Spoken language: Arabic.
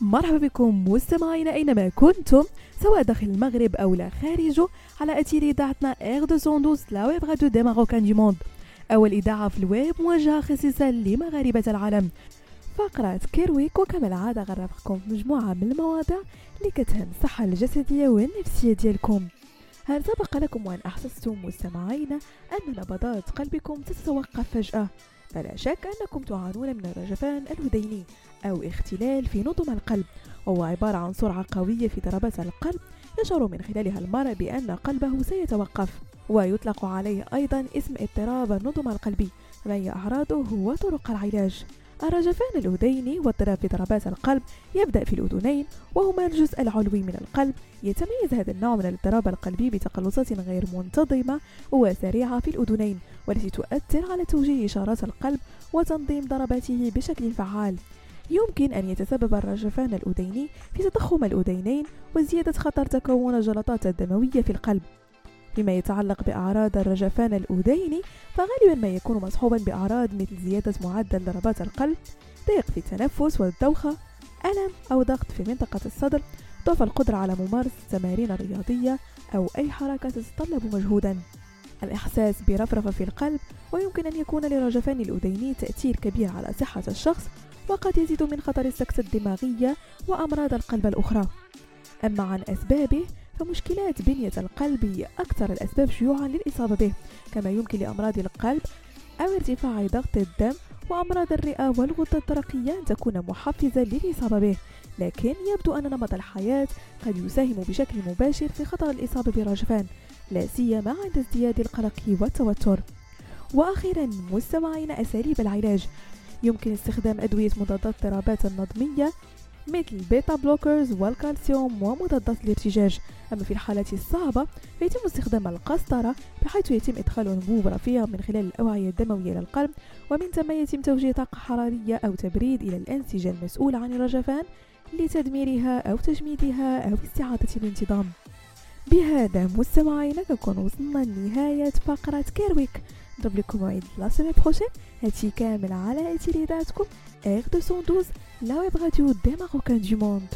مرحبا بكم مستمعينا أينما كنتم سواء داخل المغرب أو لا خارجه على أثير إذاعتنا R 212 la web radio des Marocains du monde أول إذاعة في الويب موجهة خصيصا لمغاربة العالم. فقرة Care Week وكما العادة غنرافقكم مجموعة من المواضيع اللي كتهم الصحة الجسدية والنفسية ديالكم. هل سبق لكم وأن أحسستم مستمعينا أن نبضات قلبكم تتوقف فجأة؟ فلا شك أنكم تعانون من الرجفان الوديني أو اختلال في نظم القلب وهو عبارة عن سرعة قوية في ضربات القلب يشعر من خلالها المرء بأن قلبه سيتوقف ويطلق عليه أيضا اسم اضطراب النظم القلبي ما هي أعراضه وطرق العلاج. الرجفان الأذيني واضطراب في ضربات القلب يبدأ في الأذنين وهما الجزء العلوي من القلب. يتميز هذا النوع من الاضطراب القلبي بتقلصات غير منتظمة وسريعة في الأذنين والتي تؤثر على توجيه إشارات القلب وتنظيم ضرباته بشكل فعال. يمكن أن يتسبب الرجفان الأذيني في تضخم الأذينين وزيادة خطر تكون الجلطات الدموية في القلب. فيما يتعلق بأعراض الرجفان الأذيني فغالبا ما يكون مصحوبا بأعراض مثل زيادة معدل ضربات القلب ضيق في التنفس والدوخة ألم أو ضغط في منطقة الصدر ضعف القدرة على ممارسة التمارين الرياضية أو أي حركة تتطلب مجهودا. الإحساس برفرفة في القلب ويمكن أن يكون لرجفان الأذيني تأثير كبير على صحة الشخص وقد يزيد من خطر السكتة الدماغية وأمراض القلب الأخرى. أما عن أسبابه فمشكلات بنية القلب هي أكثر الأسباب شيوعا للإصابة به كما يمكن لأمراض القلب أو ارتفاع ضغط الدم وأمراض الرئة والغدة الدرقية أن تكون محفزة للإصابة به. لكن يبدو أن نمط الحياة قد يساهم بشكل مباشر في خطر الإصابة برجفان لا سيما عند ازدياد القلق والتوتر. وأخيرا مستمعين أساليب العلاج. يمكن استخدام أدوية مضادات اضطرابات النظمية مثل beta blockers والكالسيوم ومضادات الارتجاج. أما في الحالات الصعبة فيتم استخدام القسطرة بحيث يتم إدخال أنبوب رفيع من خلال الأوعية الدموية للقلب ومن ثم يتم توجيه طاقة حرارية أو تبريد إلى الأنسجة المسؤولة عن الرجفان لتدميرها أو تجميدها أو استعادة الانتظام. بهذا مستمعينا كنكون وصلنا لنهاية فقرة Care Week نضرب لكم موعد la semaine prochaine هادشي كامل على إذاعتكم R 212 la web radio des Marocains du monde